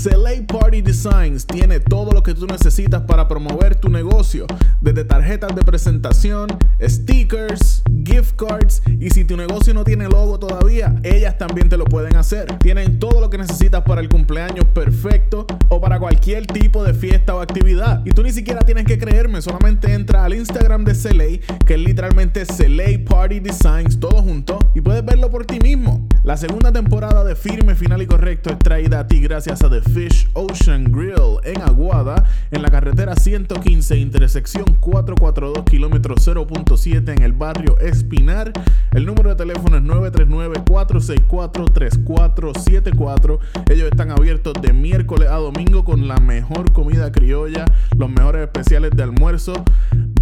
Select Party Designs tiene todo lo que tú necesitas para promover tu negocio, desde tarjetas de presentación, stickers, gift cards y si tu negocio no tiene logo todavía, ellas también te lo pueden hacer. Tienen todo lo que necesitas para el cumpleaños perfecto o para cualquier tipo de fiesta o actividad. Y tú ni siquiera tienes que creerme, solamente entra al Instagram de Select, que es literalmente Select Party Designs, todo junto, y puedes verlo por ti mismo. La segunda temporada de Firme, Final y Correcto es traída a ti gracias a The Fish Ocean Grill en Aguada, en la carretera 115, intersección 442, kilómetro 0.7 en el barrio Espinar. El número de teléfono es 939-464-3474. Ellos están abiertos de miércoles a domingo con la mejor comida criolla, los mejores especiales de almuerzo.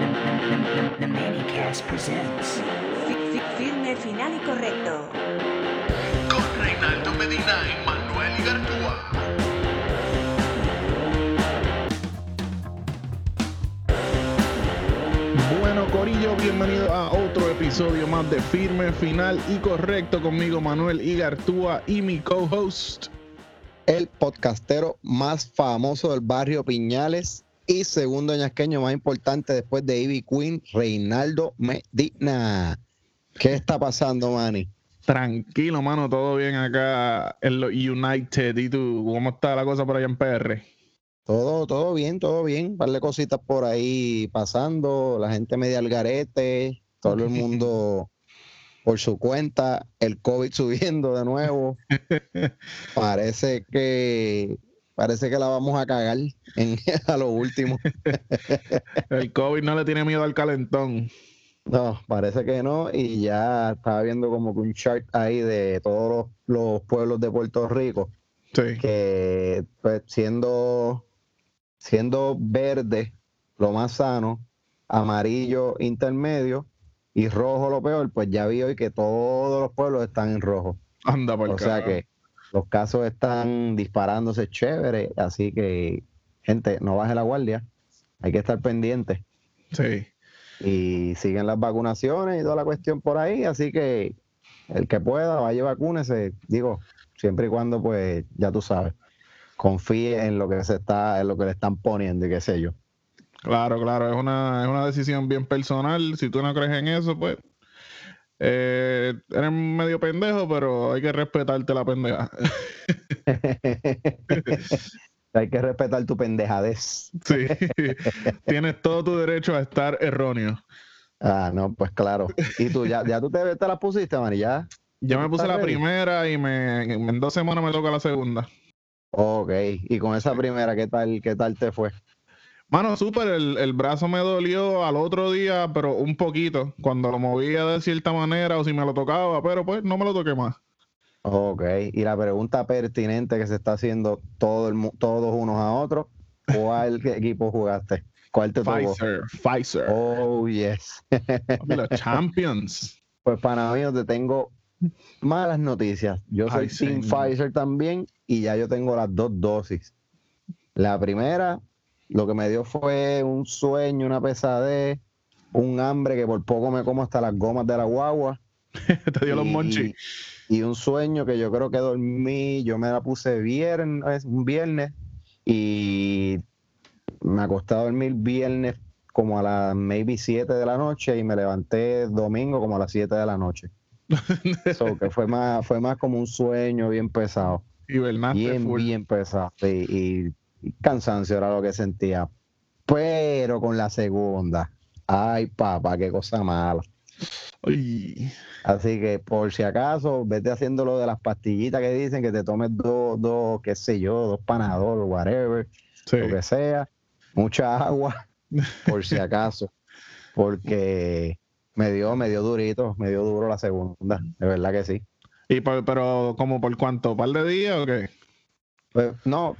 The Manicast presents Firme, final y correcto. Con Reinaldo Medina y Manuel Igartúa. Bueno, Corillo, bienvenido a otro episodio más de Firme, Final y Correcto conmigo, Manuel Igartúa y mi co-host. el podcastero más famoso del barrio Piñales y segundo ñasqueño más importante después de Ivy Queen, Reinaldo Medina. ¿Qué está pasando, Manny? Tranquilo, mano, todo bien acá en los United. ¿Y tú, cómo está la cosa por allá en PR? Todo, todo bien, todo bien. Un par de cositas por ahí pasando, la gente media al garete, todo el mundo por su cuenta, el COVID subiendo de nuevo. Parece que parece que la vamos a cagar en, a lo último. El COVID no le tiene miedo al calentón. No, parece que no. Y ya estaba viendo como que un chart ahí de todos los, los pueblos de Puerto Rico, Sí. que pues, siendo, siendo verde lo más sano, amarillo intermedio y rojo lo peor, pues ya vi hoy que todos los pueblos están en rojo. Anda por O sea que los casos están disparándose chévere, así que gente, no baje la guardia, hay que estar pendiente Sí. y siguen las vacunaciones y toda la cuestión por ahí, así que el que pueda vaya vacúnese, digo, siempre y cuando pues ya tú sabes, confíe en lo que se está, en lo que le están poniendo y qué sé yo. Claro, claro, es una, es una decisión bien personal. Si tú no crees en eso, pues eh, eres medio pendejo, pero hay que respetarte la pendeja. hay que respetar tu pendejadez. Sí. Tienes todo tu derecho a estar erróneo. Ah, no, pues claro. Y tú ya, ya tú te, te la pusiste, Mari, ya. Ya me puse ¿Estás la ready? primera y me, en dos semanas me toca la segunda. Ok, y con esa primera, ¿qué tal, qué tal te fue? Mano, súper, el, el brazo me dolió al otro día, pero un poquito, cuando lo movía de cierta manera o si me lo tocaba, pero pues no me lo toqué más. Ok, y la pregunta pertinente que se está haciendo todo el, todos unos a otros, ¿cuál equipo jugaste? ¿Cuál te tocó? Pfizer, Pfizer. Oh, yes. Los champions. Pues para mí te tengo malas noticias. Yo soy Ay, Team señor. Pfizer también y ya yo tengo las dos dosis. La primera, lo que me dio fue un sueño, una pesadez, un hambre que por poco me como hasta las gomas de la guagua. Te dio los y- monchis. Y un sueño que yo creo que dormí, yo me la puse viernes, un viernes, y me acosté a dormir viernes como a las maybe 7 de la noche y me levanté domingo como a las 7 de la noche. So, que fue más, fue más como un sueño bien pesado. Hibernaste Bien, full. bien pesado. sí, y cansancio era lo que sentía. Pero con la segunda, ay papá, qué cosa mala. Ay, Así que por si acaso, vete haciendo lo de las pastillitas que dicen que te tomes dos, dos, qué sé yo, dos panador o whatever, sí. lo que sea, mucha agua, por si acaso, porque me dio, me dio durito, me dio duro la segunda, de verdad que sí. Y por- pero, ¿como por cuánto? ¿Par de días o qué? Pues, no,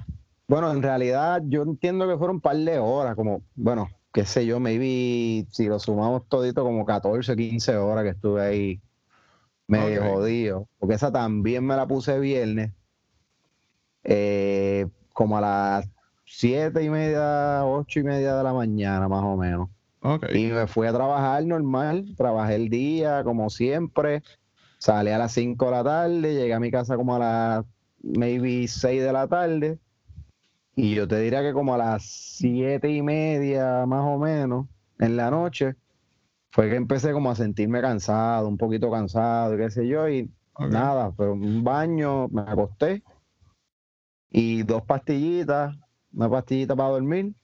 bueno, en realidad yo entiendo que fueron un par de horas, como, bueno, qué sé yo, maybe si lo sumamos todito como 14, 15 horas que estuve ahí medio Ok. jodido, porque esa también me la puse viernes, eh, como a las siete y media, ocho y media de la mañana más o menos. Y me fui a trabajar normal, trabajé el día como siempre, salí a las 5 de la tarde, llegué a mi casa como a las maybe 6 de la tarde, y yo te diría que como a las siete y media más o menos en la noche, fue que empecé como a sentirme cansado, un poquito cansado, qué sé yo, y nada, pero un baño, me acosté, y dos pastillitas, una pastillita para dormir,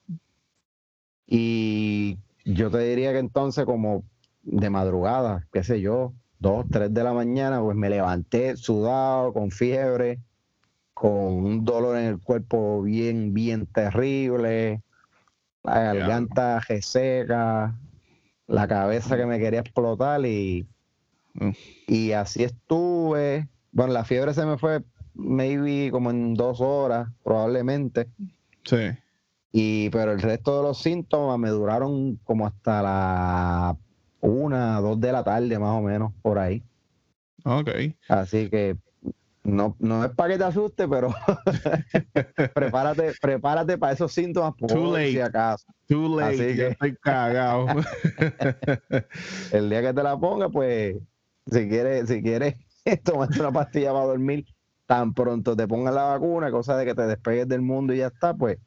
y yo te diría que entonces como de madrugada, qué sé yo, dos, tres de la mañana, pues me levanté sudado, con fiebre, con un dolor en el cuerpo bien, bien terrible, la garganta reseca, la cabeza que me quería explotar y, Mm. y así estuve. Bueno, la fiebre se me fue maybe como en dos horas, probablemente. Sí. Y, pero el resto de los síntomas me duraron como hasta la una, dos de la tarde, más o menos, por ahí. Ok. Así que no, no es para que te asuste, pero prepárate, prepárate para esos síntomas por Too late. si acaso. Too late. Así ya que- estoy cagado. El día que te la ponga, pues, si quieres, si quieres tomarte una pastilla para dormir, tan pronto te pongas la vacuna, cosa de que te despegues del mundo y ya está, pues,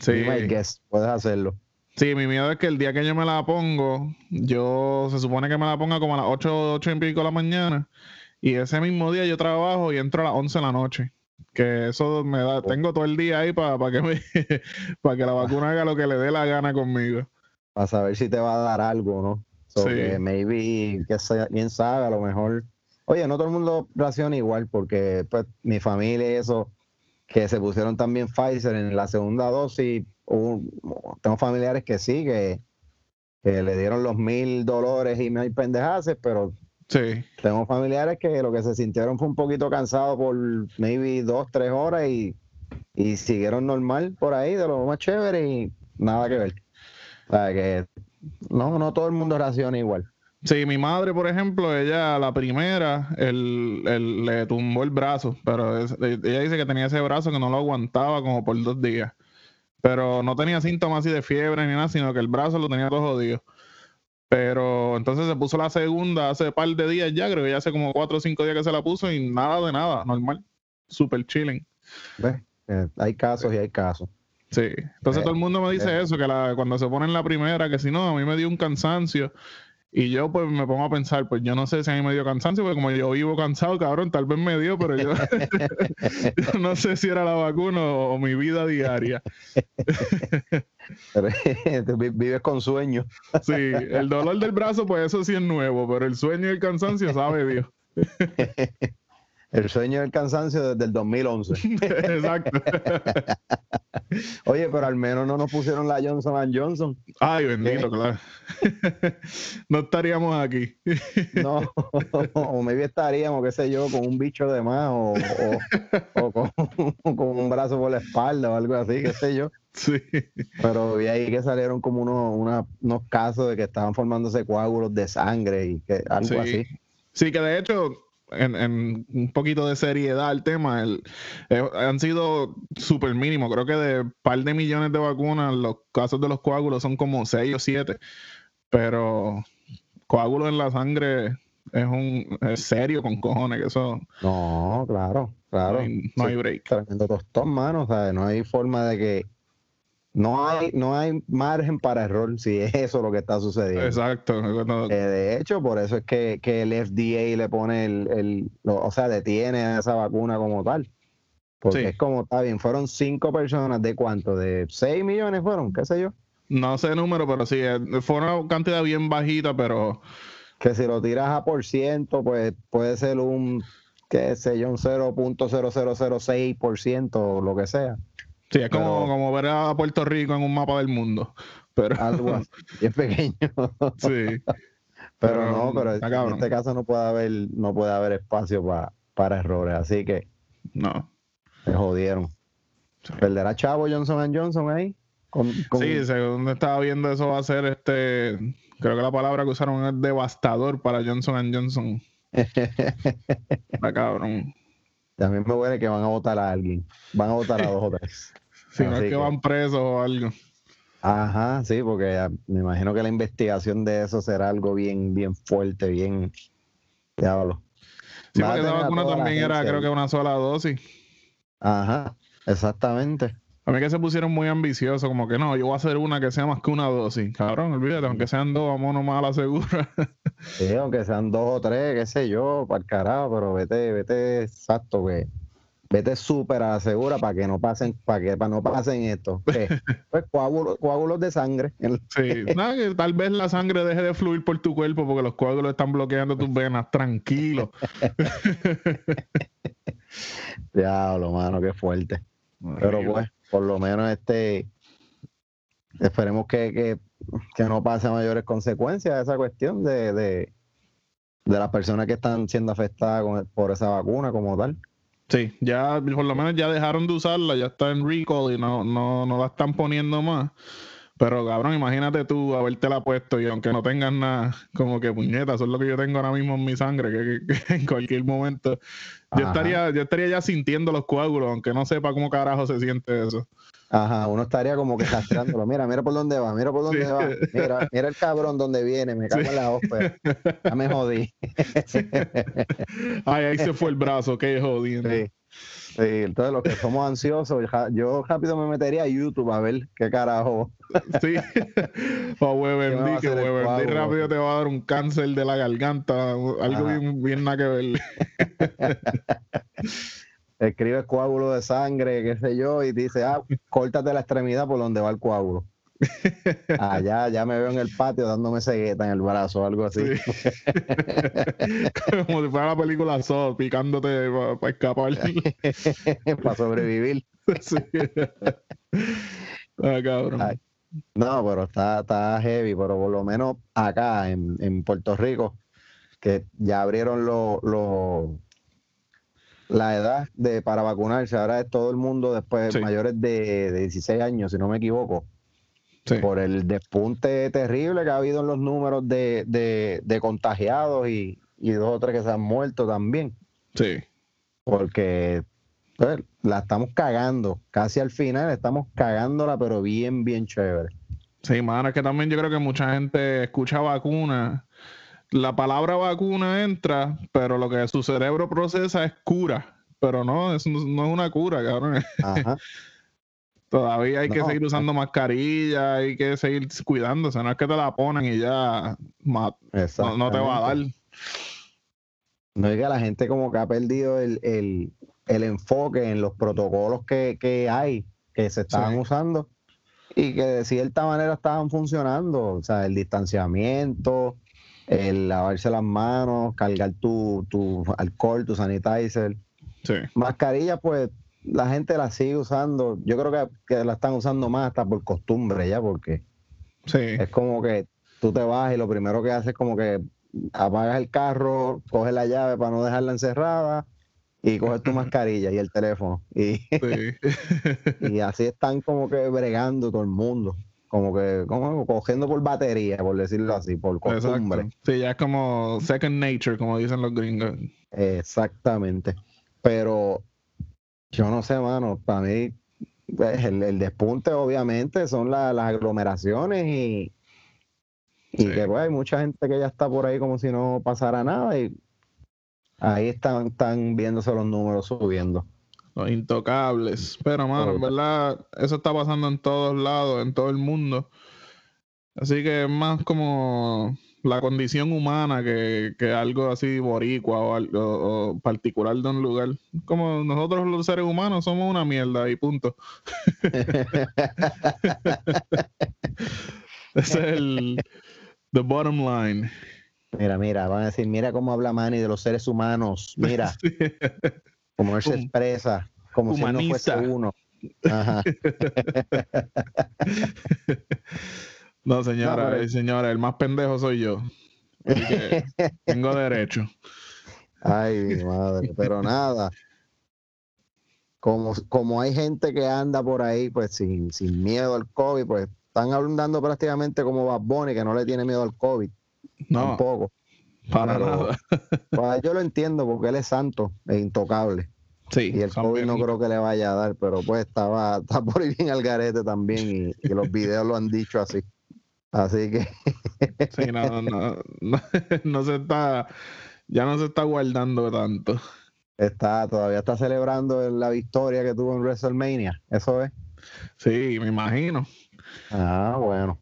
sí. guest, puedes hacerlo. Sí, mi miedo es que el día que yo me la pongo, yo se supone que me la ponga como a las 8, 8 y pico de la mañana. Y ese mismo día yo trabajo y entro a las 11 de la noche. Que eso me da, tengo todo el día ahí para que me, para que la vacuna haga lo que le dé la gana conmigo. para saber si te va a dar algo, ¿no? So Sí. que maybe, que sea, quién sabe, a lo mejor. Oye, no todo el mundo reacciona igual, porque pues mi familia y eso, que se pusieron también Pfizer en la segunda dosis, hubo- tengo familiares que sí, que, que le dieron los mil dolores y mil pendejaces, pero Sí, tengo familiares que lo que se sintieron fue un poquito cansado por maybe dos, tres horas y, y siguieron normal por ahí, de lo más chévere y nada que ver. O sea que no, no todo el mundo reacciona igual. Sí, mi madre, por ejemplo, ella, la primera, el, el- le tumbó el brazo, pero es- ella dice que tenía ese brazo que no lo aguantaba como por dos días. Pero no tenía síntomas así de fiebre ni nada, sino que el brazo lo tenía todo jodido. Pero entonces se puso la segunda hace par de días ya, creo que ya hace como cuatro o cinco días que se la puso y nada de nada, normal. Super chilling. Eh, hay casos y hay casos. Sí, entonces Eh, todo el mundo me dice eh. eso, que la, cuando se ponen la primera, que si no, a mí me dio un cansancio. Y yo pues me pongo a pensar, pues yo no sé si a mí me dio cansancio, porque como yo vivo cansado, cabrón, tal vez me dio, pero yo, yo no sé si era la vacuna o, o mi vida diaria. Vives con sueño. Sí, el dolor del brazo, pues eso sí es nuevo, pero el sueño y el cansancio, sabe Dios. El sueño del cansancio desde el 2011. Exacto. Oye, pero al menos no nos pusieron la Johnson Johnson. Ay, bendito, claro. No estaríamos aquí. No, o maybe estaríamos, qué sé yo, con un bicho de más o, o- o con, con un brazo por la espalda o algo así, qué sé yo. Sí. Pero vi ahí que salieron como unos, una- unos casos de que estaban formándose coágulos de sangre y que algo Sí. así. Sí, que de hecho, en, en un poquito de seriedad al tema, el- eh, han sido súper mínimos. Creo que de par de millones de vacunas, los casos de los coágulos son como 6 o 7. Pero coágulos en la sangre es un es serio con cojones, que eso No, claro, claro. no, hay, no hay break. Tremendo tostón, mano. O sea, no hay forma de que. No hay, no hay margen para error si es eso lo que está sucediendo. Exacto. Eh, de hecho, por eso es que, que el FDA le pone el, el- lo- o sea, detiene a esa vacuna como tal. Porque Sí. es como, está bien, fueron cinco personas, ¿de cuánto? ¿De 6 millones fueron? ¿Qué sé yo? No sé el número, pero sí, eh, fue una cantidad bien bajita, pero Que si lo tiras a por ciento, pues puede ser un, qué sé yo, un 0.0006% o lo que sea. Sí, es como, Pero- como ver a Puerto Rico en un mapa del mundo. Pero Algo así, bien pequeño. sí, Pero Pero, no, pero en cabrón. este caso no puede haber, no puede haber espacio pa- para errores, así que no. se jodieron. Sí. ¿Perderá Chavo Johnson Johnson ahí? Con, con- Sí, según estaba viendo, eso va a ser este. Creo que la palabra que usaron es devastador para Johnson Johnson. Está cabrón. También me huele que van a votar a alguien. Van a votar a dos o tres. Si no es que que- van presos o algo. Ajá, sí, porque ah, me imagino que la investigación de eso será algo bien, bien fuerte, bien. Diablo. Sí, porque esa vacuna también era, creo que una sola dosis. Ajá, exactamente. A mí que se pusieron muy ambiciosos, como que no, yo voy a hacer una que sea más que una dosis. Cabrón, olvídate, aunque sean dos, vamos nomás a la segura. Sí, aunque sean dos o tres, qué sé yo, para el carajo, pero vete, vete exacto, que vete súper a la segura para que no pasen, para que para no pasen esto. ¿Qué? Pues coágulos, coágulos de sangre. Sí, nada, que tal vez la sangre deje de fluir por tu cuerpo porque los coágulos están bloqueando tus venas. Tranquilo. Diablo, mano, qué fuerte. Pero pues, por lo menos este, esperemos que, que, que no pase mayores consecuencias esa cuestión de, de, de las personas que están siendo afectadas con- por esa vacuna como tal. Sí, ya por lo menos ya dejaron de usarla, ya está en recall y no, no, no la están poniendo más. Pero cabrón, imagínate tú habértela puesto y aunque no tengas nada, como que puñeta, eso es lo que yo tengo ahora mismo en mi sangre, que, que- que en cualquier momento yo Ajá. estaría, yo estaría ya sintiendo los coágulos, aunque no sepa cómo carajo se siente eso. Ajá, uno estaría como que rastreándolo. Mira, mira por dónde va, mira por dónde Sí. va. Mira, mira el cabrón donde viene, me cago Sí. en la ópera. Ya me jodí. Ay, ahí se fue el brazo, qué jodiendo. Sí. Sí, entonces los que somos ansiosos, yo rápido me metería a YouTube a ver qué carajo. Sí. o ¿Qué me va a WebMD, que WebMD rápido te va a dar un cáncer de la garganta, algo Ajá. bien, bien nada que ver. Escribe coágulo de sangre, qué sé yo, y dice, ah, córtate la extremidad por donde va el coágulo. Ah, ya, me veo en el patio dándome cegueta en el brazo, algo así. Sí. Como si fuera la película Saw, picándote para escapar. Para sobrevivir. Sí. Ah, cabrón. Ay. No, pero está, está heavy, pero por lo menos acá en, en Puerto Rico, que ya abrieron lo, lo- la edad de para vacunarse, ahora es todo el mundo después Sí. mayores de, de 16 años, si no me equivoco, Sí. por el despunte terrible que ha habido en los números de, de- de contagiados y, y dos o tres que se han muerto también, Sí. porque pues, la estamos cagando, casi al final estamos cagándola, pero bien, bien chévere. Sí, mano, es que también yo creo que mucha gente escucha vacuna. La palabra vacuna entra, pero lo que su cerebro procesa es cura. Pero no, eso no, es una cura, cabrón. Ajá. Todavía hay que seguir usando mascarilla, hay que seguir cuidándose. No es que te la ponen y ya ma- no, no te va a dar. No es que la gente como que ha perdido el, el- el enfoque en los protocolos que, que hay, que se estaban Sí. usando y que de cierta manera estaban funcionando. O sea, el distanciamiento, el lavarse las manos, cargar tu, tu alcohol, tu sanitizer. Sí, Mascarilla, pues la gente la sigue usando. Yo creo que, que la están usando más hasta por costumbre ya, porque sí, es como que tú te vas y lo primero que haces es como que apagas el carro, coges la llave para no dejarla encerrada y coges tu mascarilla y el teléfono. Y, sí. y así están como que bregando todo el mundo. Como que como cogiendo por batería, por decirlo así, por costumbre. Exacto. Sí, ya es como second nature, como dicen los gringos. Exactamente. Pero yo no sé, mano, para mí pues, el, el despunte obviamente son la- las aglomeraciones y, y Sí. que pues hay mucha gente que ya está por ahí como si no pasara nada y ahí están, están viéndose los números subiendo. Los intocables. Pero, mano, en verdad, eso está pasando en todos lados, en todo el mundo. Así que es más como la condición humana que, que algo así boricua o, algo, o particular de un lugar. Como nosotros los seres humanos somos una mierda y punto. Ese es el the bottom line. Mira, mira, van a decir, mira cómo habla Manny de los seres humanos, mira Sí. cómo él se expresa, como si él no fuese humanista. uno. Ajá. No, señora, No, pero- señora, el más pendejo soy yo. Tengo derecho. Ay, mi madre, pero nada. Como, como hay gente que anda por ahí, pues sin, sin miedo al COVID, pues están hablando prácticamente como Bad Bunny, que no le tiene miedo al COVID, No, tampoco. Para pero- nada. Pues yo lo entiendo porque él es santo e intocable. Sí, Y el COVID no creo que le vaya a dar, pero pues estaba, está por ir bien al garete también y, y los videos lo han dicho así. Así que Sí, no, no, no, no se está, ya no se está guardando tanto. está, todavía está celebrando la victoria que tuvo en WrestleMania. Eso es. Sí, me imagino. Ah, bueno.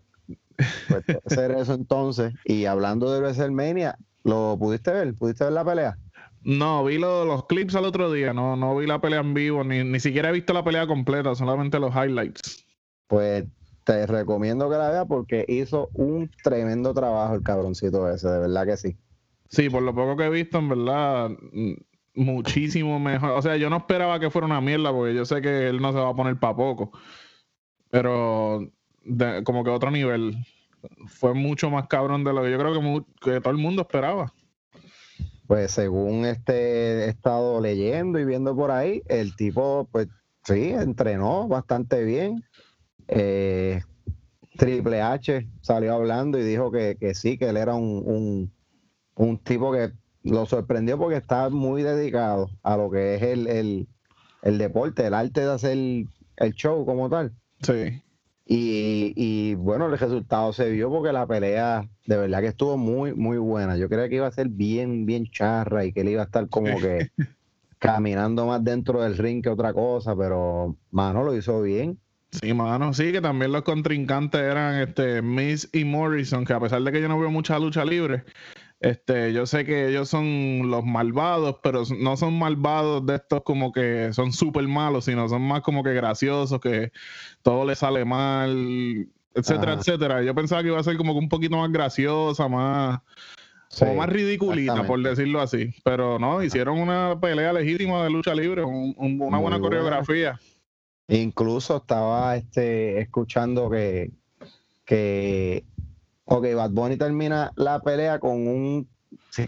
Pues ser eso entonces. Y hablando de WrestleMania, ¿lo pudiste ver? ¿Pudiste ver la pelea? No, vi lo- los clips al otro día, no, no vi la pelea en vivo, ni, ni siquiera he visto la pelea completa, solamente los highlights. Pues te recomiendo que la veas porque hizo un tremendo trabajo el cabroncito ese, de verdad que sí. Sí, por lo poco que he visto, en verdad, mm, muchísimo mejor. O sea, yo no esperaba que fuera una mierda, porque yo sé que él no se va a poner para poco. Pero de- como que otro nivel. Fue mucho más cabrón de lo que yo creo que, todo el mundo esperaba. Pues según este he estado leyendo y viendo por ahí, el tipo, pues sí, entrenó bastante bien. Eh, Triple H salió hablando y dijo que, que sí, que él era un, un, un tipo que lo sorprendió porque está muy dedicado a lo que es el, el, el deporte, el arte de hacer el show como tal. Sí. Y, y, bueno, el resultado se vio porque la pelea de verdad que estuvo muy, muy buena. Yo creía que iba a ser bien, bien charra y que él iba a estar como que caminando más dentro del ring que otra cosa, pero mano lo hizo bien. Sí, mano, sí, que también los contrincantes eran este Miz y Morrison, que a pesar de que yo no veo mucha lucha libre, este, yo sé que ellos son los malvados, pero no son malvados de estos como que son súper malos, sino son más como que graciosos, que todo les sale mal, etcétera, Ajá. etcétera. Yo pensaba que iba a ser como que un poquito más graciosa, más, como Sí, más ridiculita, por decirlo así. Pero no, hicieron una pelea legítima de lucha libre, un- un- una buena buena. coreografía. Incluso estaba este, escuchando que, que, ok, Bad Bunny termina la pelea con un,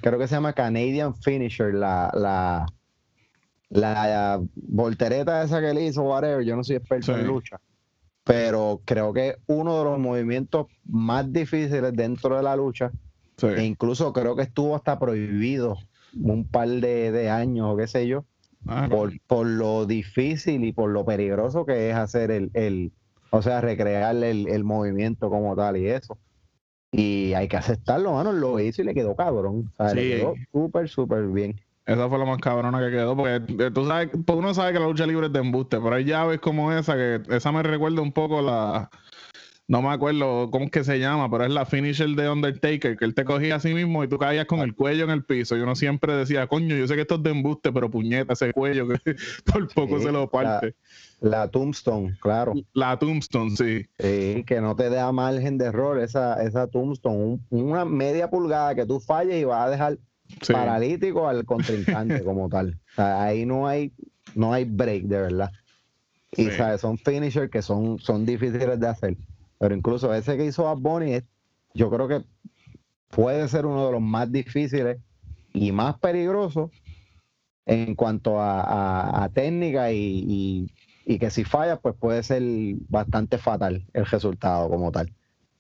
creo que se llama Canadian Finisher, la, la, la voltereta esa que él hizo, whatever, yo no soy experto Sí. en lucha, pero creo que uno de los movimientos más difíciles dentro de la lucha, Sí. e incluso creo que estuvo hasta prohibido un par de, de años o qué sé yo, Ah, por, por lo difícil y por lo peligroso que es hacer el, el o sea, recrear el, el movimiento como tal y eso. Y hay que aceptarlo, mano, lo hizo y le quedó cabrón. O sea, le Sí. quedó súper, súper bien. Esa fue la más cabrona que quedó, porque eh, tú sabes, pues uno sabe que la lucha libre es de embuste, pero hay llaves como esa, que esa me recuerda un poco la, no me acuerdo cómo es que se llama, pero es la finisher de Undertaker, que él te cogía a sí mismo y tú caías con el cuello en el piso, y uno siempre decía, coño, yo sé que esto es de embuste, pero puñeta, ese cuello que por poco Sí, se lo parte. La Tombstone, claro. La, Tombstone, sí. Sí, que no te da margen de error esa, esa Tombstone. Un- una media pulgada que tú falles y vas a dejar sí. paralítico al contrincante como tal. O sea, ahí no hay, no hay break, de verdad. Y Sí. ¿sabes? son finishers que son, son difíciles de hacer. Pero incluso ese que hizo Bad Bunny, es- yo creo que puede ser uno de los más difíciles y más peligrosos en cuanto a, a- a técnica y, y- y que si falla, pues puede ser bastante fatal el resultado como tal.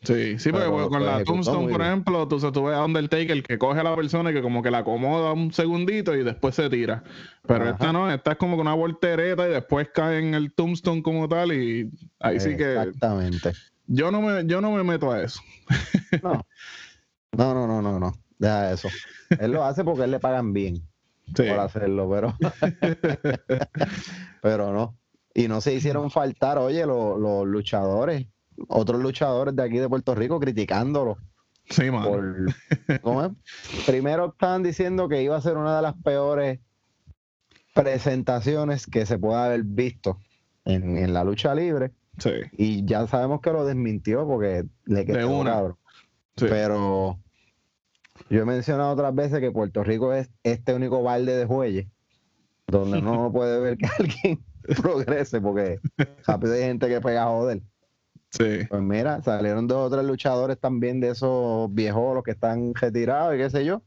Sí, sí, porque Pero pues, con la ejecutó Tombstone, por ejemplo, tú, tú ves a Undertaker que coge a la persona y que como que la acomoda un segundito y después se tira. Pero Ajá. esta no, esta es como que una voltereta y después cae en el Tombstone como tal y ahí sí que Exactamente. yo no me, yo no me meto a eso. No. No, no, no, no, no. Deja eso. Él lo hace porque él le pagan bien Sí, por hacerlo, pero, pero no. Y no se hicieron faltar, oye, los, los luchadores, otros luchadores de aquí de Puerto Rico criticándolo Sí, mano. por- ¿cómo es? Primero estaban diciendo que iba a ser una de las peores presentaciones que se pueda haber visto en, en la lucha libre. Sí, Y ya sabemos que lo desmintió porque le quedó una. cabrón. sí. Pero yo he mencionado otras veces que Puerto Rico es este único balde de jueyes donde no puede ver que alguien progrese porque rápido hay gente que pega a joder. sí. Pues mira, salieron dos o tres luchadores también de esos viejos los que están retirados y qué sé yo.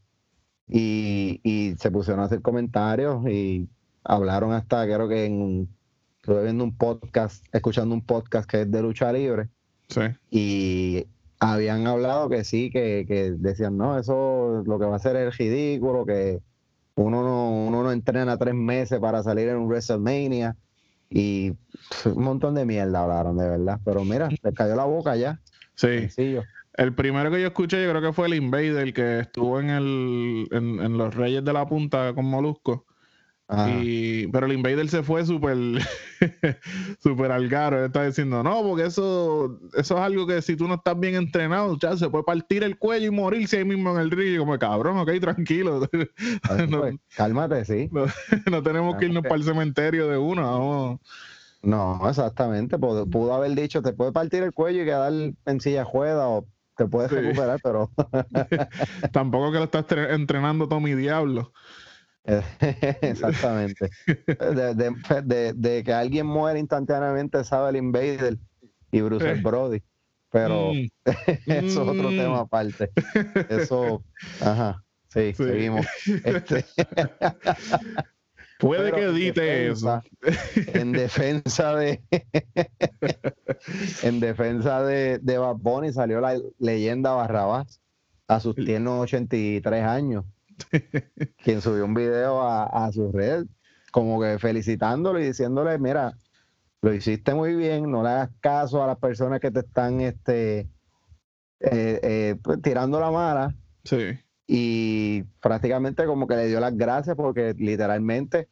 Y, y se pusieron a hacer comentarios y hablaron hasta, creo que en, estuve viendo un podcast, escuchando un podcast que es de lucha libre sí. y habían hablado que sí, que, que decían, no, eso lo que va a hacer es ridículo, que uno no, uno no entrena tres meses para salir en un WrestleMania y pff, un montón de mierda hablaron, de verdad. Pero mira, les cayó la boca ya, Sí. sencillo. El primero que yo escuché, yo creo que fue el Invader, que estuvo en el en, en los Reyes de la Punta con Molusco. Y, pero el Invader se fue súper súper al garo. Él está diciendo, no, porque eso, eso es algo que si tú no estás bien entrenado, ya se puede partir el cuello y morirse ahí mismo en el río. Y como, cabrón, ok, tranquilo. No, pues, cálmate, sí. no- no tenemos que irnos para el cementerio de uno. Vamos. No, exactamente. Pudo, pudo haber dicho, te puede partir el cuello y quedar en silla ruedas o te puedes Sí. recuperar, pero Tampoco que lo estás tre- entrenando Tommy Diablo. Exactamente. De, de- de- de que alguien muere instantáneamente sabe el Invader y Bruce Eh. Brody. Pero Mm. eso es otro Mm. tema aparte. Eso, ajá. Sí, Sí. seguimos. Este, Puede pero que edite eso. En defensa de. en defensa de, de Bad Bunny salió la leyenda Barrabás a sus tiernos 83 años. quien subió un video a, a su red, como que felicitándolo y diciéndole: Mira, lo hiciste muy bien, no le hagas caso a las personas que te están este, eh, eh, pues, tirando la mala Sí. y prácticamente como que le dio las gracias porque literalmente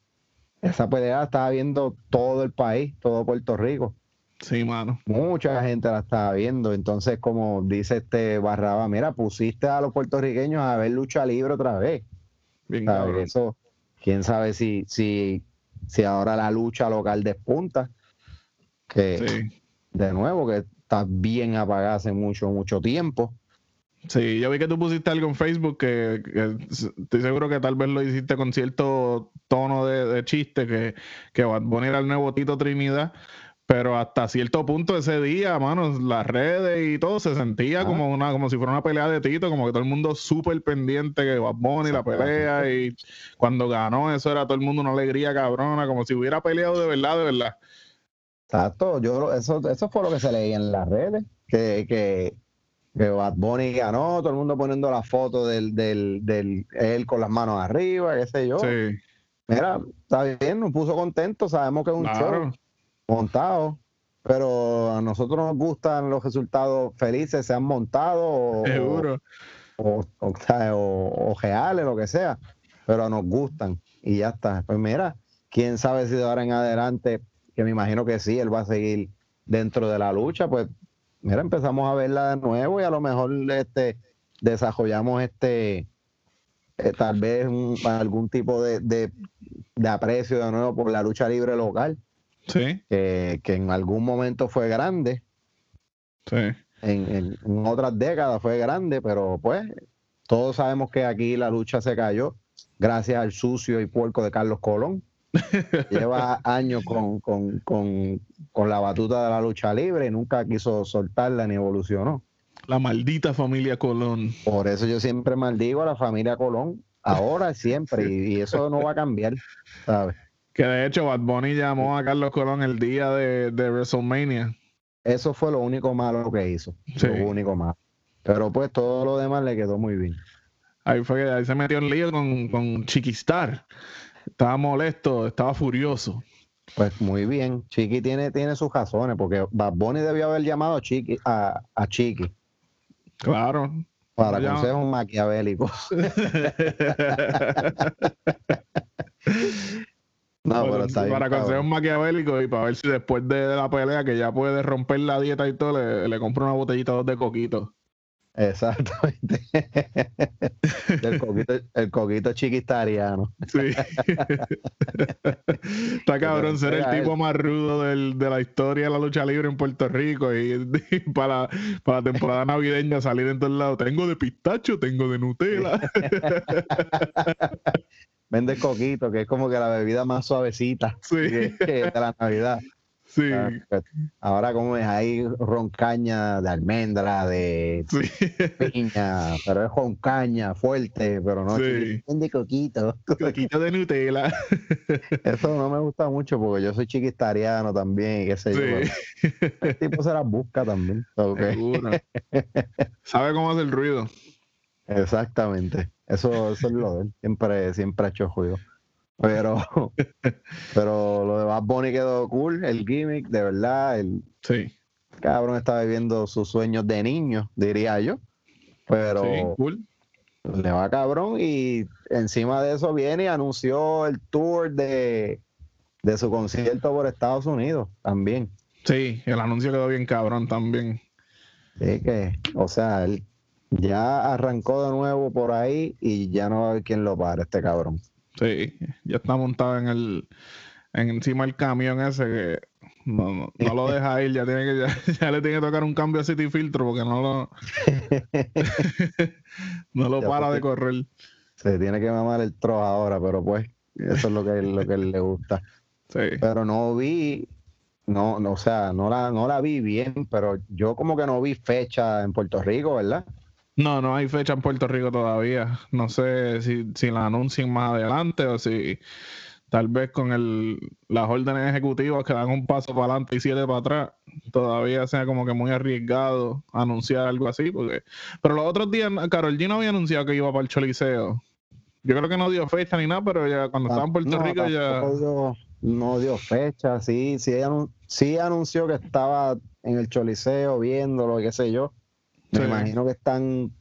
esa pelea la estaba viendo todo el país, todo Puerto Rico. Sí, mano. Mucha gente la estaba viendo. Entonces, como dice este Barraba, mira, pusiste a los puertorriqueños a ver lucha libre otra vez. Bien. Eso, quién sabe si, si, si ahora la lucha local despunta. Que Sí. de nuevo, que está bien apagada hace mucho, mucho tiempo. Sí, yo vi que tú pusiste algo en Facebook que, estoy seguro que tal vez lo hiciste con cierto tono de, de chiste, que, que Bad Bunny era el nuevo Tito Trinidad, pero hasta cierto punto ese día, mano, las redes y todo se sentía Ah. como una como si fuera una pelea de Tito, como que todo el mundo súper pendiente que Bad Bunny, la pelea, y cuando ganó eso era todo el mundo una alegría cabrona, como si hubiera peleado de verdad, de verdad. Exacto, yo eso, eso fue lo que se leía en las redes, que, que, que Bad Bunny ganó, todo el mundo poniendo la foto del, del, del él con las manos arriba, qué sé yo. Sí, Mira, está bien, nos puso contentos, sabemos que es un claro. show montado, pero a nosotros nos gustan los resultados felices, sean montados o, Seguro. o, o- o reales, lo que sea, pero nos gustan y ya está. Pues mira, quién sabe si de ahora en adelante, que me imagino que sí, él va a seguir dentro de la lucha, pues mira, empezamos a verla de nuevo y a lo mejor este desarrollamos este eh, tal vez un- algún tipo de, de- de aprecio de nuevo por la lucha libre local, Sí, que, que en algún momento fue grande, sí. en, en- en otras décadas fue grande, pero pues todos sabemos que aquí la lucha se cayó gracias al sucio y puerco de Carlos Colón. Lleva años con, con- con- con la batuta de la lucha libre y nunca quiso soltarla ni evolucionó. La maldita familia Colón. Por eso yo siempre maldigo a la familia Colón, ahora y siempre, y, y eso no va a cambiar, ¿sabes? Que de hecho Bad Bunny llamó a Carlos Colón el día de, de WrestleMania. Eso fue lo único malo que hizo, Sí. lo único malo. Pero pues todo lo demás le quedó muy bien. Ahí fue que ahí se metió en lío con, con Chiquistar. Estaba molesto, estaba furioso. Pues muy bien, Chiqui tiene, tiene sus razones, porque Bad Bunny debió haber llamado a Chiqui, a, a Chiqui Claro. para llama. consejos maquiavélicos. No, está bien. para cabrón. consejos maquiavélicos y para ver si después de la pelea que ya puede romper la dieta y todo, le, le compra una botellita dos de coquito. Exactamente. el, coquito, el coquito chiquistariano. Sí. Está cabrón ser el tipo más rudo del, de la historia de la lucha libre en Puerto Rico y, para, para la temporada navideña salir en todos lados. Tengo de pistacho, tengo de Nutella. Vende coquito, que es como que la bebida más suavecita Sí. de la Navidad. Sí, Ah, pues, Ahora como es ahí roncaña de almendra, de sí. piña, pero es roncaña fuerte, pero no Sí. de coquito. Coquito de Nutella. Eso no me gusta mucho porque yo soy chiquistariano también, qué sé yo. Sí. El tipo se las busca también. ¿Sabe cómo hace el ruido? Exactamente. Eso, eso es lo de él. Siempre, siempre ha hecho juego. Pero, pero lo de Bad Bunny quedó cool, el gimmick, de verdad, el Sí. cabrón está viviendo sus sueños de niño, diría yo. Pero Sí, cool. le va cabrón y encima de eso viene y anunció el tour de, de su concierto por Estados Unidos también. Sí, el anuncio quedó bien cabrón también. Así que, o sea, él ya arrancó de nuevo por ahí y ya no va a haber quien lo pare, este cabrón. Sí, ya está montado en el en encima del camión ese que no, no, no lo deja ir, ya tiene que ya, ya le tiene que tocar un cambio a City Filtro porque no lo no lo Ya para de correr. Se tiene que mamar el trozo ahora, pero pues, eso es lo que, lo que le gusta. Sí. Pero no vi, no, no, o sea, no la, no la vi bien, pero yo como que no vi fecha en Puerto Rico, ¿verdad? No, no hay fecha en Puerto Rico todavía. No sé si, si la anuncien más adelante o si tal vez con el, las órdenes ejecutivas que dan un paso para adelante y siete para atrás, todavía sea como que muy arriesgado anunciar algo así. porque Pero los otros días, Carol G no había anunciado que iba para el Choliseo. Yo creo que no dio fecha ni nada, pero ya cuando estaba en Puerto No, Rico ya... dio- no dio fecha, sí, sí, sí anunció que estaba en el Choliseo viéndolo, qué sé yo. Me Sí. imagino que están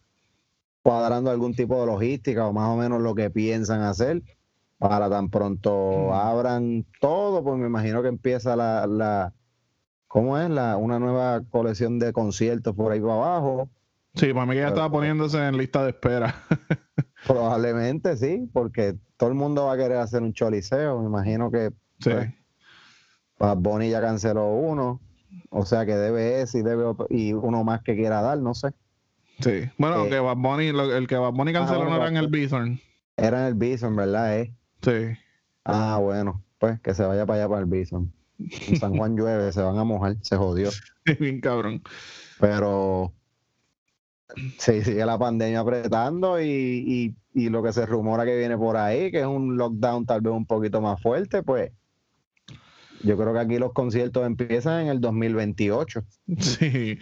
cuadrando algún tipo de logística o más o menos lo que piensan hacer para tan pronto Mm. abran todo, pues me imagino que empieza la, la ¿cómo es? La, una nueva colección de conciertos por ahí para abajo. Sí, para mí que ya estaba poniéndose en lista de espera. Probablemente sí, porque todo el mundo va a querer hacer un choliseo. Me imagino que Sí. Pues, Bunny ya canceló uno, o sea que debe ese y debe otro- y uno más que quiera dar, no sé. Sí. Bueno, Eh, que Bad Bunny, lo- el que Bad Bunny canceló bueno, no era en el Bison. Era en el Bison, ¿verdad? Eh? Sí. Ah, bueno, pues que se vaya para allá para el Bison. En San Juan llueve, se van a mojar, se jodió. Bien cabrón. Pero sí, sigue la pandemia apretando y, y, y lo que se rumora que viene por ahí, que es un lockdown tal vez un poquito más fuerte, pues yo creo que aquí los conciertos empiezan en el 2028. Sí.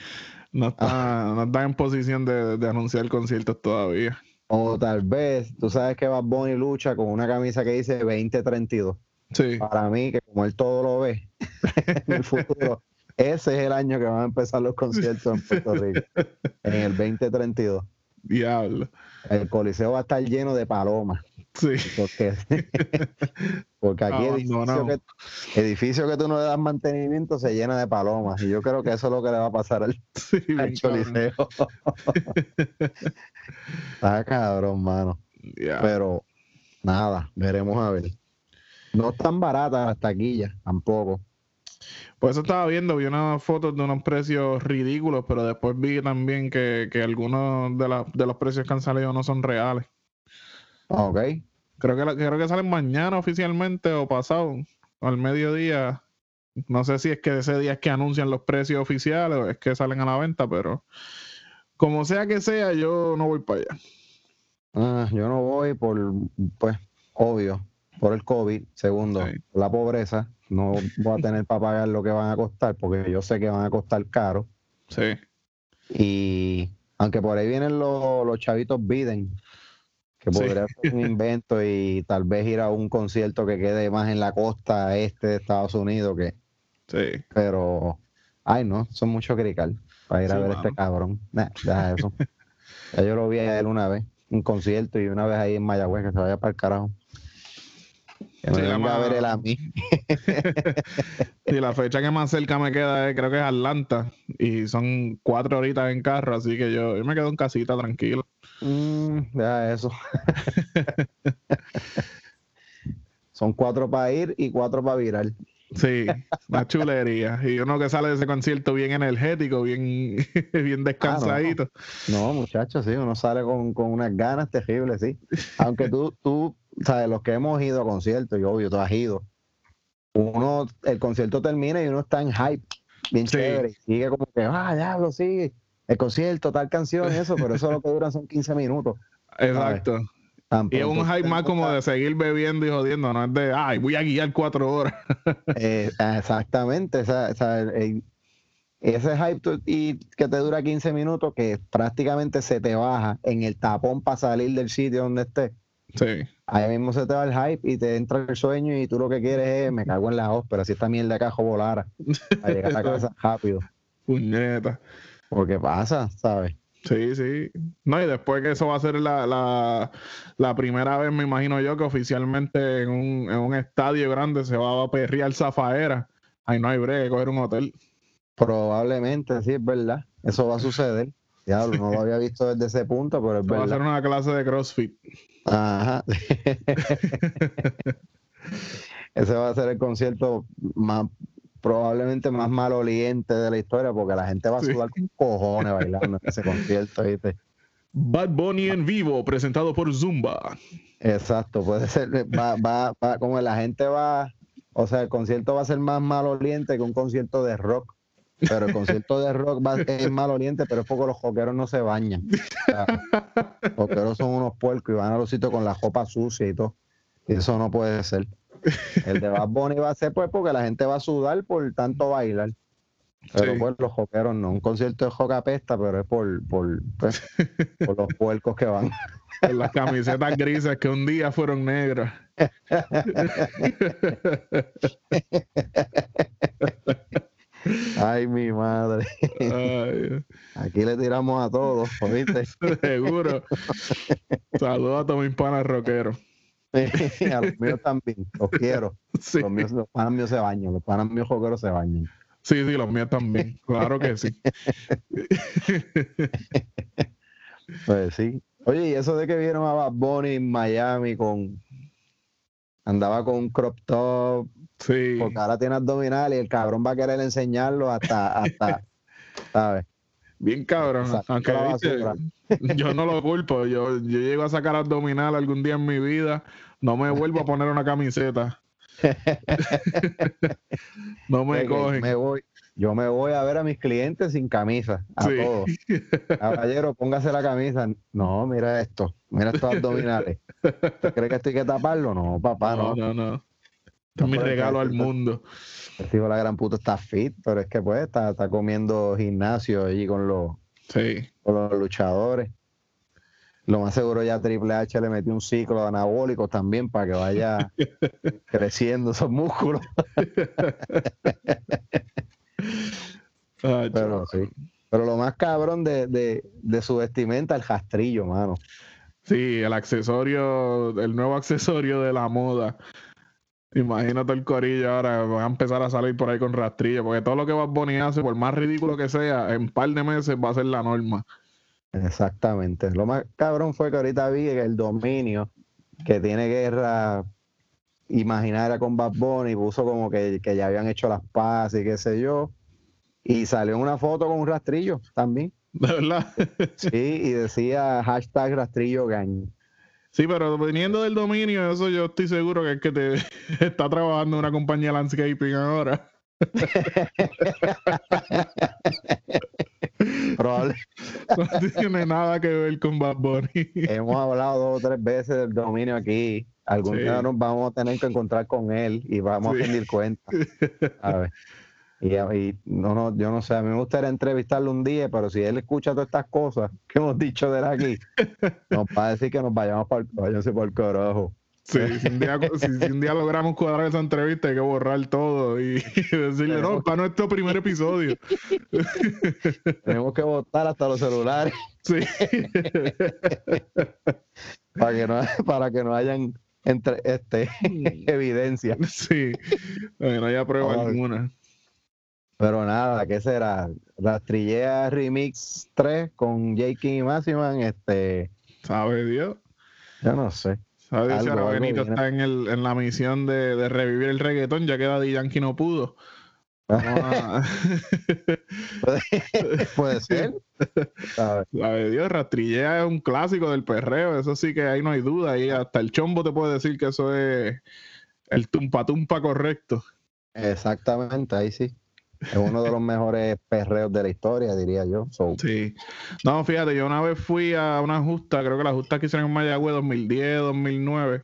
No está, no está en posición de, de anunciar conciertos todavía. O tal vez, tú sabes que Bad Bunny lucha con una camisa que dice 2032. Sí. Para mí, que como él todo lo ve en el futuro, ese es el año que van a empezar los conciertos en Puerto Rico. En el 2032. Diablo. El coliseo va a estar lleno de palomas. Sí. Porque, porque aquí edificio que, edificio que tú no le das mantenimiento se llena de palomas. Y yo creo que eso es lo que le va a pasar al, Sí, al cabrón. coliseo. Está cabrón, mano. Pero nada, veremos a ver. No están baratas las taquillas, tampoco. Por eso estaba viendo, vi unas fotos de unos precios ridículos, pero después vi también que, que algunos de, la- de los precios que han salido no son reales. Ok. Creo que, la- creo que salen mañana oficialmente o pasado, al mediodía. No sé si es que ese día es que anuncian los precios oficiales o es que salen a la venta, pero como sea que sea, yo no voy para allá. Ah, yo no voy por, pues, obvio, por el COVID. Segundo, Sí. la pobreza. No voy a tener para pagar lo que van a costar, porque yo sé que van a costar caro. Sí, Y aunque por ahí vienen los, los chavitos Biden, que Sí. podría ser un invento y tal vez ir a un concierto que quede más en la costa este de Estados Unidos, que, sí. pero, ay no, son mucho crical para ir a ver a este mano. cabrón. Nah, deja eso. ya yo lo vi a él una vez, un concierto y una vez ahí en Mayagüez, que se vaya para el carajo. Que me la venga a más- ver él a mí. Y la fecha que más cerca me queda es, creo que es Atlanta. Y son cuatro horitas en carro, así que yo, yo me quedo en casita tranquilo. Mm, ya eso. Son cuatro para ir y cuatro para virar. Sí, una chulería. Y uno que sale de ese concierto bien energético, bien, bien descansadito. No, muchachos, sí, uno sale con, con unas ganas terribles, sí. Aunque tú, tú, sabes, los que hemos ido a conciertos, y obvio, tú has ido, uno, el concierto termina y uno está en hype, bien Sí. chévere, y sigue como que, ah, diablo, sí, el concierto, tal canción eso, pero eso lo que duran son 15 minutos. Exacto. Y es un hype más como de seguir bebiendo y jodiendo, no es de, ay, voy a guiar cuatro horas. Eh, exactamente, esa- el- ese hype y que te dura 15 minutos, que prácticamente se te baja en el tapón para salir del sitio donde estés. Sí. Ahí mismo se te va el hype y te entra el sueño y tú lo que quieres es, me cago en la ópera, si esta mierda de cajo volara, a llegar a casa rápido. Puñeta. Porque pasa, ¿sabes? Sí, sí. No, y después que eso va a ser la, la, la primera vez, me imagino yo, que oficialmente en un, en un estadio grande se va a perrear Zafaera. Ahí no hay que coger un hotel. Probablemente, sí, es verdad. Eso va a suceder. Diablo, no lo había visto desde ese punto, pero es Va a ser verdad. una clase de CrossFit. Ajá. Ese va a ser el concierto más probablemente más maloliente de la historia porque la gente va a Sí. sudar con cojones bailando en ese concierto, ¿viste? Bad Bunny en vivo, presentado por Zumba. Exacto, puede ser, va, va, va, como la gente va, o sea, el concierto va a ser más maloliente que un concierto de rock, pero el concierto de rock va, es maloliente, pero es porque los joqueros no se bañan. O sea, los joqueros son unos puercos y van a los sitios con la ropa sucia y todo. Y eso no puede ser. El de Bad Bunny va a ser pues porque la gente va a sudar por tanto bailar. Pero Sí. pues los joqueros no. Un concierto de rock apesta, pero es por, por, pues, por los puercos que van. Con las camisetas grises que un día fueron negras. Ay, mi madre. Ay, Aquí le tiramos a todos, ¿oíste? seguro. Saludos a todos mis panas rockeros. a los míos también, los quiero. Sí. Los, míos, los panas míos se bañan, los panas míos joqueros se bañan. sí, sí, los míos también. Claro que sí. Pues sí. Oye, y eso de que vieron a Bad Bunny en Miami con. Andaba con un crop top, Sí. porque ahora tiene abdominal y el cabrón va a querer enseñarlo hasta, hasta, ¿sabes? Bien cabrón. Aunque viste, yo no lo culpo. Yo, yo llego a sacar abdominal algún día en mi vida. No me vuelvo a poner una camiseta. no me cogen. me voy, yo me voy a ver a mis clientes sin camisa, a Sí. todos. Caballero, póngase la camisa. No, mira esto, mira estos abdominales. ¿Usted cree que esto hay que taparlo? No, papá, no. no, no, no. Este es mi el regalo al resto. mundo. Este hijo de la gran puta está fit, pero es que pues está, está comiendo gimnasio allí con los, Sí. con los luchadores. Lo más seguro ya Triple H le metió un ciclo de anabólicos también para que vaya creciendo esos músculos. Ay, Pero sí. Pero lo más cabrón de, de, de su vestimenta, el rastrillo, mano. Sí, el accesorio, el nuevo accesorio de la moda. Imagínate el corillo ahora, van a empezar a salir por ahí con rastrillo, porque todo lo que Bad Bunny hace, por más ridículo que sea, en un par de meses va a ser la norma. Exactamente. Lo más cabrón fue que ahorita vi que el dominio que tiene guerra imaginaria con Bad Bunny puso como que, que ya habían hecho las paz y qué sé yo. Y salió una foto con un rastrillo también. De verdad. Sí, y decía hashtag rastrillo gang. Sí, pero viniendo del dominio, eso yo estoy seguro que es que te está trabajando una compañía landscaping ahora. Probable. No tiene nada que ver con Bad Bunny. Hemos hablado dos o tres veces del dominio aquí. Algún Sí. día nos vamos a tener que encontrar con él y vamos Sí. a rendir cuenta. ¿sabes? Y, y no, no, yo no sé, a mí me gustaría entrevistarlo un día, pero si él escucha todas estas cosas que hemos dicho de él aquí, nos va a decir que nos vayamos para el, por el carajo. Sí, si un, día, si, si un día logramos cuadrar esa entrevista, hay que borrar todo y, decirle, no, para nuestro primer episodio. Tenemos que votar hasta los celulares Sí. para que no, para que no hayan entre este evidencia. Sí, no hay prueba Ay. ninguna. Pero nada, ¿qué será? Rastrillea Remix 3 con J. y Massiman, este, ¿Sabe Dios? yo no sé. ¿Sabe Dios ahora Benito viene. está en, el, en la misión de, de revivir el reggaetón, ya que Daddy Yankee no pudo? Vamos a- Puede ser. ¿sabes? Sabe Dios, Rastrillea es un clásico del perreo, eso sí que ahí no hay duda, ahí hasta el chombo te puede decir que eso es el tumpa tumpa correcto. Exactamente, ahí sí. Es uno de los mejores perreos de la historia, diría yo. So, Sí. No, fíjate, yo una vez fui a una justa, creo que la justa que hicieron en Mayagüez 2010, 2009,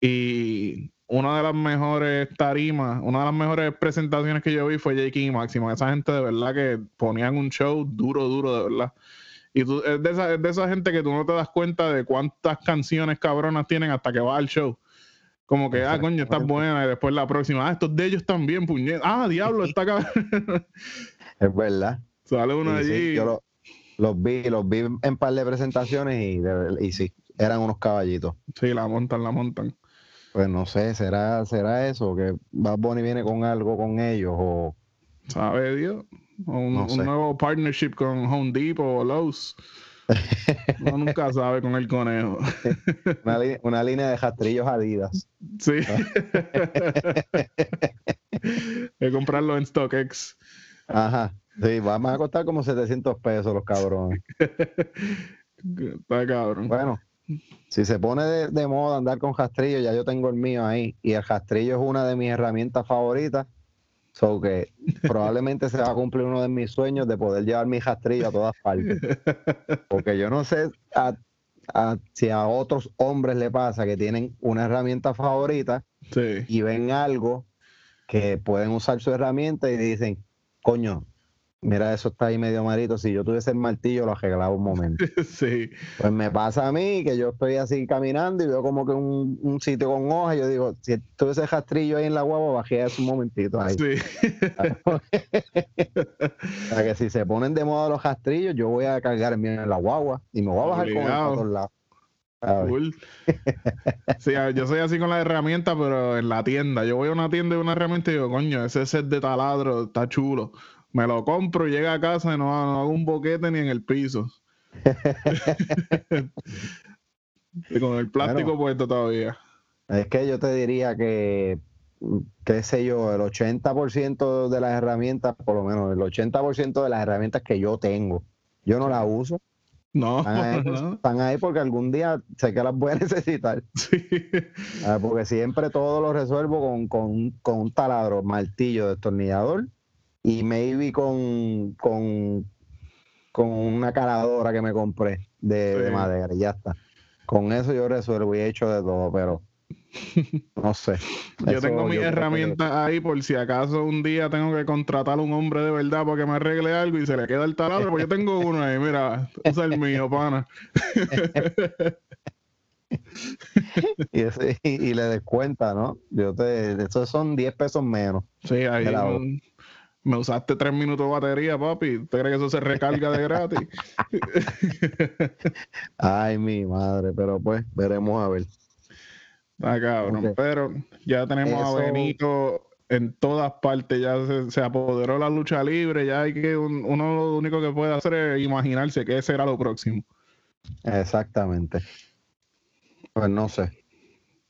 y una de las mejores tarimas, una de las mejores presentaciones que yo vi fue J.K. y Máximo. Esa gente de verdad que ponían un show duro, duro, de verdad. Y tú, es, de esa, es de esa gente que tú no te das cuenta de cuántas canciones cabronas tienen hasta que va al show. Como que, ah, coño, está buena. Y después la próxima, ah, estos de ellos también, puñet. Ah, diablo, está cabrón. es verdad. Sale uno Sí, sí, allí. yo lo- los vi, los vi en un par de presentaciones y, de y sí, eran unos caballitos. Sí, la montan, la montan. Pues no sé, ¿será, será eso? Que Bad Bunny viene con algo con ellos o ¿Sabe Dios? Un, No un nuevo partnership con Home Depot o Lowe's. Uno nunca sabe con el conejo. una, línea de rastrillos Adidas. Sí. Que comprarlo en StockX. Ajá. Sí, van a costar como 700 pesos los cabrones. Está cabrón. Bueno, si se pone de, de moda andar con rastrillo, ya yo tengo el mío ahí. Y el rastrillo es una de mis herramientas favoritas. So que probablemente se va a cumplir uno de mis sueños de poder llevar mi rastrillo a todas partes. Porque yo no sé a- a- si a otros hombres le pasa que tienen una herramienta favorita Sí. y ven algo que pueden usar su herramienta y dicen, coño, mira, eso está ahí medio marito. Si yo tuviese el martillo, lo arreglaba un momento. Sí. Pues me pasa a mí que yo estoy así caminando y veo como que un, un sitio con hojas. y Yo digo, si tuviese ese rastrillo ahí en la guagua, bajé eso un momentito ahí. Sí. O sea, que si se ponen de moda los rastrillos, yo voy a cargar el mío en la guagua y me voy a bajar con Obligado. para todos lados. ¿sabes? Cool. Sí, yo soy así con la herramienta, pero en la tienda. Yo voy a una tienda y una herramienta y digo, coño, ese set de taladro está chulo. Me lo compro, llega a casa y no, no hago un boquete ni en el piso. y con el plástico Bueno. puesto todavía. Es que yo te diría que, qué sé yo, el 80% de las herramientas, por lo menos el 80% de las herramientas que yo tengo, yo no las uso. No, Están ahí, no. están ahí porque algún día sé que las voy a necesitar. Sí. Ah, porque siempre todo lo resuelvo con, con, con un taladro, martillo, destornillador y maybe con, con, con una caladora que me compré de, madera y ya está. Con eso yo resuelvo y he hecho de todo, pero no sé. Yo tengo mis que- herramientas ahí por si acaso un día tengo que contratar a un hombre de verdad para que me arregle algo y se le queda el taladro, pues yo tengo uno ahí, mira, usa el mío, pana. y, ese- y- y le descuenta, ¿no? Yo te, esos son 10 pesos menos. Sí, ahí. Me, usaste tres minutos de batería, papi. ¿Usted cree que eso se recarga de gratis? Ay, mi madre, pero pues veremos a ver. Ah, cabrón. Pero ya tenemos Eso- a Benito en todas partes. Ya se, se apoderó la lucha libre. Ya hay que un- uno lo único que puede hacer es imaginarse qué será lo próximo. Exactamente. Pues no sé.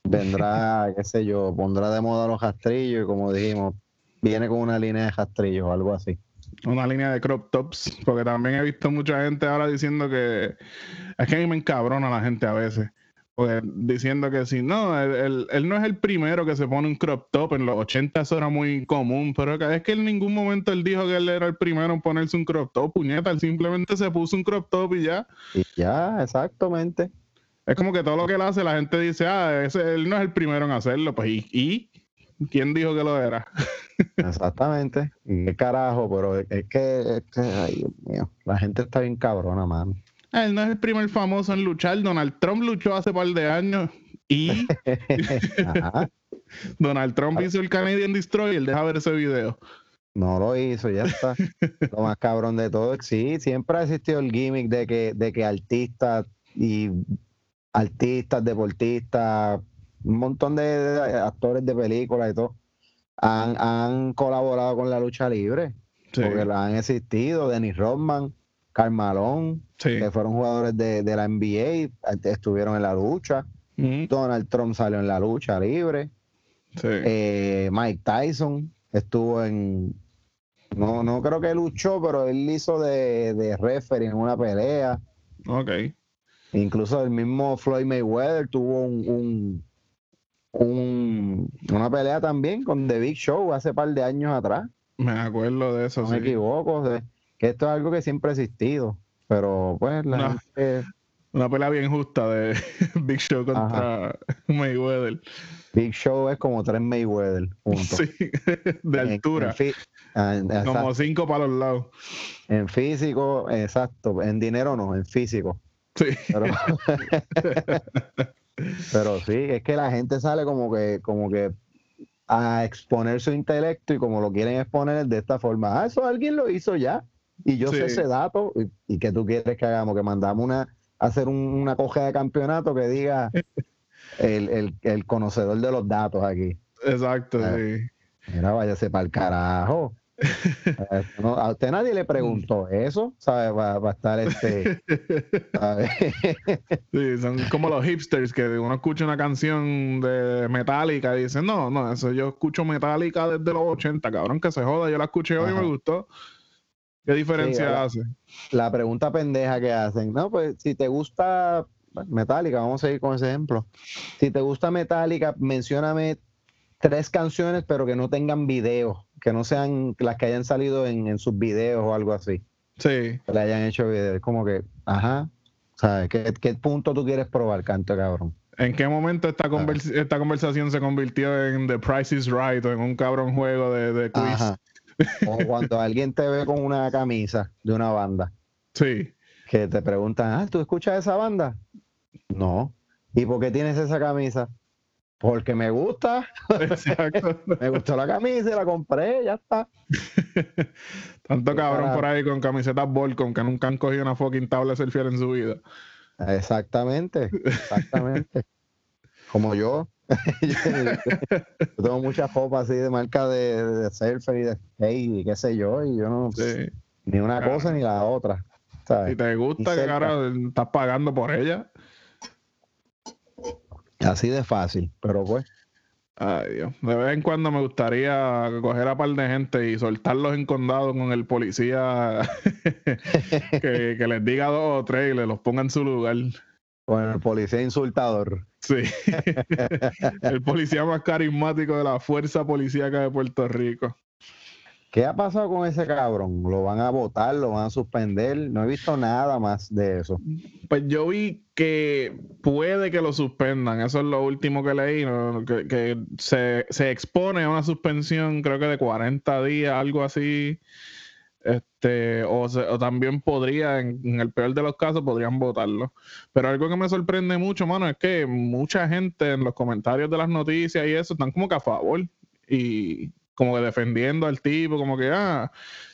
Vendrá, qué sé yo, pondrá de moda los rastrillos y como dijimos, viene con una línea de rastrillos o algo así. Una línea de crop tops. Porque también he visto mucha gente ahora diciendo que. Es que a mí me encabrona la gente a veces. Pues diciendo que si no, él, él- él no es el primero que se pone un crop top. En los 80 eso era muy común. Pero es que en ningún momento él dijo que él era el primero en ponerse un crop top. Puñeta, él simplemente se puso un crop top y ya. Y ya, exactamente. Es como que todo lo que él hace, la gente dice, ah, ese, él no es el primero en hacerlo. Pues, ¿y? y? ¿Quién dijo que lo era? Exactamente. Y qué carajo, pero es, que, es que, ay, Dios mío, la gente está bien cabrona, mano. Ah, Él no es el primer famoso en luchar. Donald Trump luchó hace par de años. Y. Donald Trump hizo el Canadian Destroyer. Deja ver ese video. No lo hizo, ya está. Lo más cabrón de todo sí, siempre ha existido el gimmick de que, de que artistas y artistas, deportistas, un montón de, actores de películas y todo, han, han colaborado con la lucha libre. Porque la han existido. Dennis Rodman, Carmalón, que fueron jugadores de, la NBA, estuvieron en la lucha. Donald Trump salió en la lucha libre. Eh, Mike Tyson estuvo en. No, no creo que luchó, pero él hizo de, de referee en una pelea. Ok. Incluso el mismo Floyd Mayweather tuvo un, un, una pelea también con The Big Show hace par de años atrás. Me acuerdo de eso. No me equivoco, que esto es algo que siempre ha existido, pero pues la gente... Una pelea bien justa de Big Show contra Mayweather. Big Show es como tres Mayweather juntos. Sí, de altura. Ah, como cinco para los lados. En físico, exacto. En dinero no, en físico. Sí. Pero, sí, es que la gente sale como que, como que a exponer su intelecto y como lo quieren exponer de esta forma. Ah, eso alguien lo hizo ya. Y yo sé ese dato. Y, que tú quieres que hagamos? Que mandamos una, hacer una coge de campeonato que diga el, el, conocedor de los datos aquí. Exacto, sí. Mira, váyase para el carajo. A usted nadie le preguntó eso, ¿sabe? Va, a estar este. sí, son como los hipsters que uno escucha una canción de Metallica y dice, no, no, eso yo escucho Metallica desde los 80, cabrón, que se joda, yo la escuché hoy y me gustó. ¿Qué diferencia hace? La pregunta pendeja que hacen, no, pues si te gusta Metallica, vamos a seguir con ese ejemplo. Si te gusta Metallica, mencióname tres canciones, pero que no tengan video, que no sean las que hayan salido en, sus videos o algo así. Sí. Que le hayan hecho video. como que, ajá, ¿sabes? ¿Qué, ¿Qué, punto tú quieres probar, canto cabrón? ¿En qué momento esta, esta conversación se convirtió en The Price is Right o en un cabrón juego de, de quiz? O cuando alguien te ve con una camisa de una banda. Sí. Que te preguntan, ah, ¿tú escuchas esa banda? No. ¿Y por qué tienes esa camisa? Porque me gusta. Exacto. me gustó la camisa y la compré, ya está. Tanto cabrón por ahí con camisetas Volcom que nunca han cogido una fucking tabla selfie en su vida. Exactamente, exactamente. Como yo. yo tengo muchas copas así de marca de, de surfer y de skate y qué sé yo, y yo no. Ni una cosa ni la otra. Si te gusta, que cara estás pagando por ella. Así de fácil, pero pues. Ay, Dios. De vez en cuando me gustaría coger a par de gente y soltarlos en condado con el policía que, les diga dos o tres y le los ponga en su lugar. Con el policía insultador. Sí. el policía más carismático de la fuerza policíaca de Puerto Rico. ¿Qué ha pasado con ese cabrón? ¿Lo van a votar? ¿Lo van a suspender? No he visto nada más de eso. Pues yo vi que puede que lo suspendan. Eso es lo último que leí. Que, se, expone a una suspensión, creo que de 40 días, algo así. Este, o, también podría, en, en, el peor de los casos, podrían votarlo. Pero algo que me sorprende mucho, mano, es que mucha gente en los comentarios de las noticias y eso están como que a favor. Y como que defendiendo al tipo, como que, ah,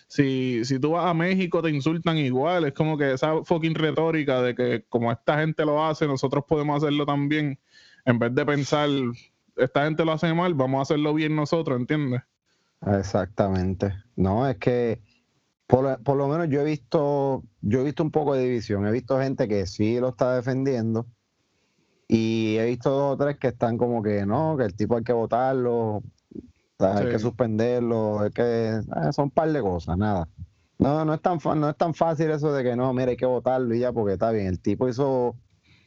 si, si tú vas a México te insultan igual, es como que esa fucking retórica de que como esta gente lo hace, nosotros podemos hacerlo también, en vez de pensar, esta gente lo hace mal, vamos a hacerlo bien nosotros, ¿entiendes? Exactamente. No, es que por, por, lo menos yo he visto, yo he visto un poco de división, he visto gente que sí lo está defendiendo y he visto dos o tres que están como que no, que el tipo hay que votarlo, hay que suspenderlo, es que ah, son un par de cosas, nada. No, no es tan no es tan fácil eso de que no, mira, hay que votarlo y ya, porque está bien. El tipo hizo,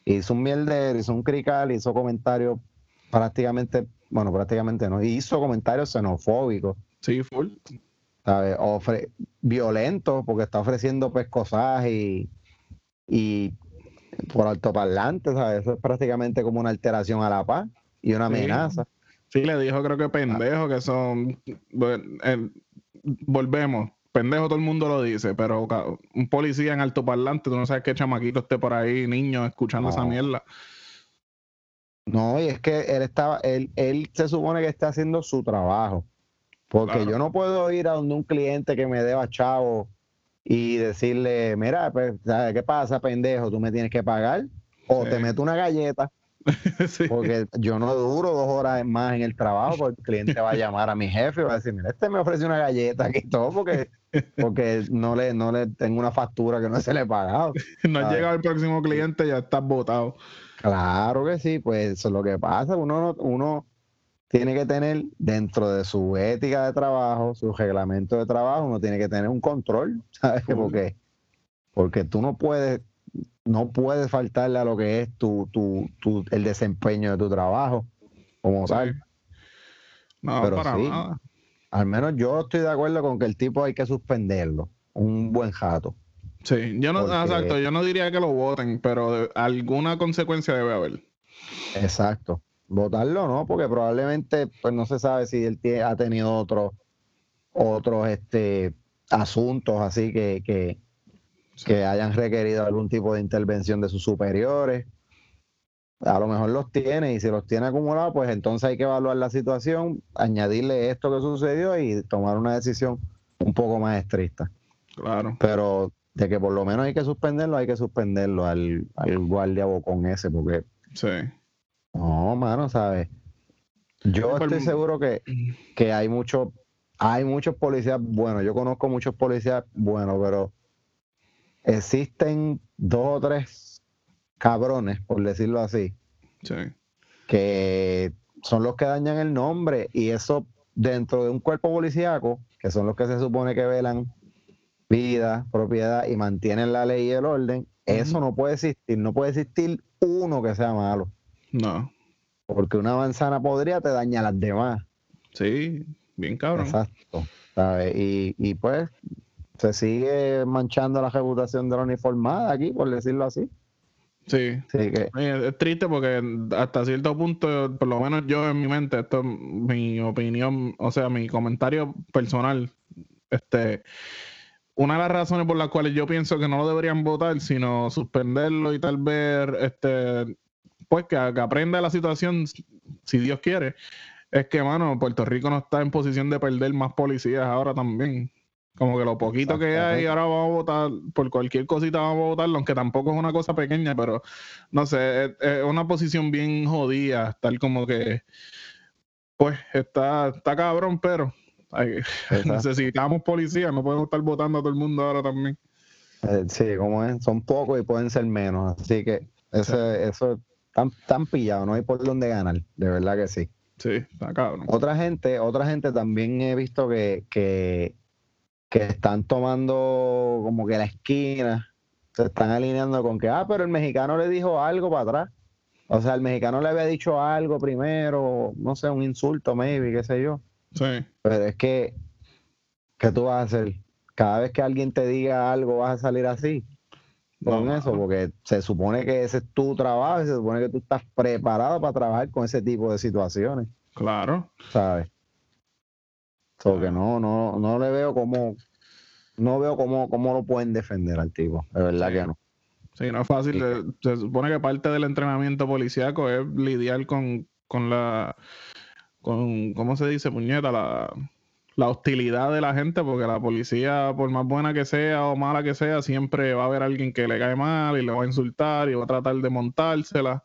hizo un mierder, hizo un crical, hizo comentarios prácticamente, bueno, prácticamente no, hizo comentarios xenofóbicos. Sí, full. ¿sabes? Ofre, violento, porque está ofreciendo pescosaje y, y por altoparlante, ¿sabes? Eso es prácticamente como una alteración a la paz y una amenaza. Sí, le dijo creo que pendejo, que son... volvemos, pendejo todo el mundo lo dice, pero un policía en altoparlante, tú no sabes qué chamaquito esté por ahí, niño, escuchando esa mierda. No, y es que él estaba, él, él se supone que está haciendo su trabajo. Porque yo no puedo ir a donde un cliente que me deba chavo y decirle, mira, pues, ¿qué pasa, pendejo? Tú me tienes que pagar. O te meto una galleta Sí. Porque yo no duro dos horas más en el trabajo porque el cliente va a llamar a mi jefe y va a decir, mira, este me ofrece una galleta y todo porque, porque no, le, no le tengo una factura que no se le he pagado. No has Ay. llegado el próximo cliente, ya estás botado. Claro que sí, pues eso es lo que pasa. Uno, no- uno tiene que tener dentro de su ética de trabajo, su reglamento de trabajo, uno tiene que tener un control, ¿sabes? Porque, porque tú no puedes, no puedes faltarle a lo que es tu, tu, tu- el desempeño de tu trabajo, como Sí. tal. No, Pero para sí. nada. Al menos yo estoy de acuerdo con que el tipo hay que suspenderlo, un buen jato. Sí, yo no, Porque- exacto, yo no diría que lo voten, pero alguna consecuencia debe haber. Exacto. Votarlo no, porque probablemente, pues no se sabe si él tie- ha tenido otros otros este asuntos así que, que, que hayan requerido algún tipo de intervención de sus superiores. A lo mejor los tiene y si los tiene acumulados, pues entonces hay que evaluar la situación, añadirle esto que sucedió y tomar una decisión un poco más estricta. Claro. Pero de que por lo menos hay que suspenderlo, hay que suspenderlo al, al guardia bocón ese, porque Sí. no, mano, ¿sabes? Yo estoy seguro que, que hay muchos, hay muchos policías buenos. Yo conozco muchos policías buenos, pero existen dos o tres cabrones, por decirlo así, Sí. que son los que dañan el nombre y eso dentro de un cuerpo policíaco, que son los que se supone que velan vida, propiedad y mantienen la ley y el orden, eso no puede existir, no puede existir uno que sea malo. No. Porque una manzana podrida te daña a las demás. Sí, bien cabrón. Exacto. ¿sabes? Y, y pues se sigue manchando la reputación de la uniformada aquí, por decirlo así. Sí. Así que, Es triste porque hasta cierto punto, por lo menos yo en mi mente, esto es mi opinión, o sea, mi comentario personal, este, una de las razones por las cuales yo pienso que no lo deberían votar, sino suspenderlo y tal vez, este, pues que, que aprenda la situación, si Dios quiere, es que, mano, Puerto Rico no está en posición de perder más policías ahora también. Como que lo poquito que hay, ahora vamos a votar, por cualquier cosita vamos a votarlo, aunque tampoco es una cosa pequeña, pero no sé, es, es una posición bien jodida, estar como que, pues, está, está cabrón, pero necesitamos policía, no podemos estar votando a todo el mundo ahora también. eh, sí, como es, son pocos y pueden ser menos. Así que ese, eso están, están pillados, no hay por dónde ganar, de verdad que sí. Sí, está cabrón. Otra gente, otra gente también he visto que, que, que están tomando como que la esquina, se están alineando con que, ah, pero el mexicano le dijo algo para atrás. O sea, el mexicano le había dicho algo primero, no sé, un insulto, maybe, qué sé yo. Sí, Pero es que, ¿qué tú vas a hacer? Cada vez que alguien te diga algo, vas a salir así con No, eso, porque se supone que ese es tu trabajo y se supone que tú estás preparado para trabajar con ese tipo de situaciones. claro. ¿sabes? So que no, no, no le veo cómo, no veo cómo, cómo lo pueden defender al tipo, de verdad Sí. que no. Sí, no es fácil. se supone que parte del entrenamiento policíaco es lidiar con, con la, con, ¿cómo se dice, puñeta? La, la hostilidad de la gente, porque la policía, por más buena que sea o mala que sea, siempre va a haber alguien que le cae mal y le va a insultar y va a tratar de montársela.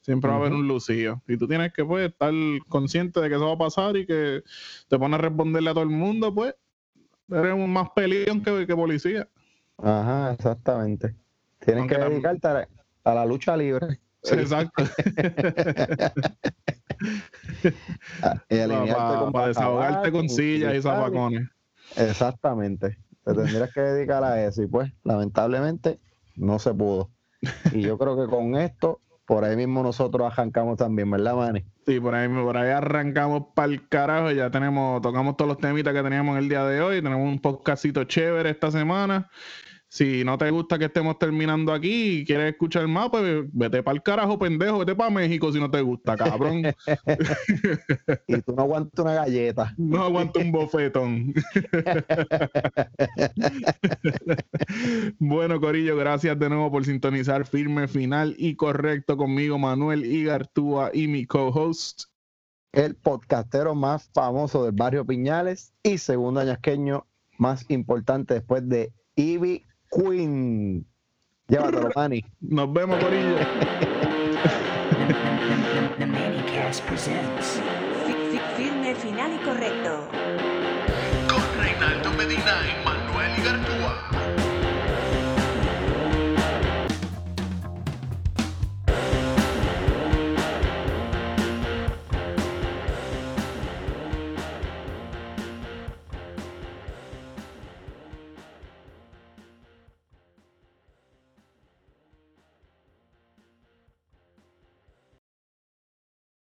Siempre va a haber un lucillo. Y tú tienes que, pues, estar consciente de que eso va a pasar y que te pones a responderle a todo el mundo, pues, eres un más peleón que, que policía. Ajá, exactamente. Tienes Aunque que dedicarte a la, a la lucha libre. Exacto. a- y alinearte para con desahogarte Bacalao, con sillas y zapacones. Exactamente. Te tendrías que dedicar a eso y pues lamentablemente no se pudo. Y yo creo que con esto, por ahí mismo nosotros arrancamos también, ¿verdad, Manny? Sí, por ahí, por ahí arrancamos para el carajo. Ya tenemos, tocamos todos los temitas que teníamos el día de hoy. Tenemos un podcastito chévere esta semana. Si no te gusta que estemos terminando aquí y quieres escuchar más, pues vete para el carajo, pendejo. Vete para México si no te gusta, cabrón. Y tú no aguantas una galleta. No aguanto un bofetón. bueno, Corillo, gracias de nuevo por sintonizar firme, final y correcto conmigo, Manuel Igartúa y mi co-host. el podcastero más famoso del barrio Piñales y segundo añasqueño más importante después de Ivy Queen. Llévatelo, Manny. Nos vemos, Corillo. The Manicast presents Fi- fi- Filme final y correcto. Con Reinaldo Medina y Manuel Igartúa.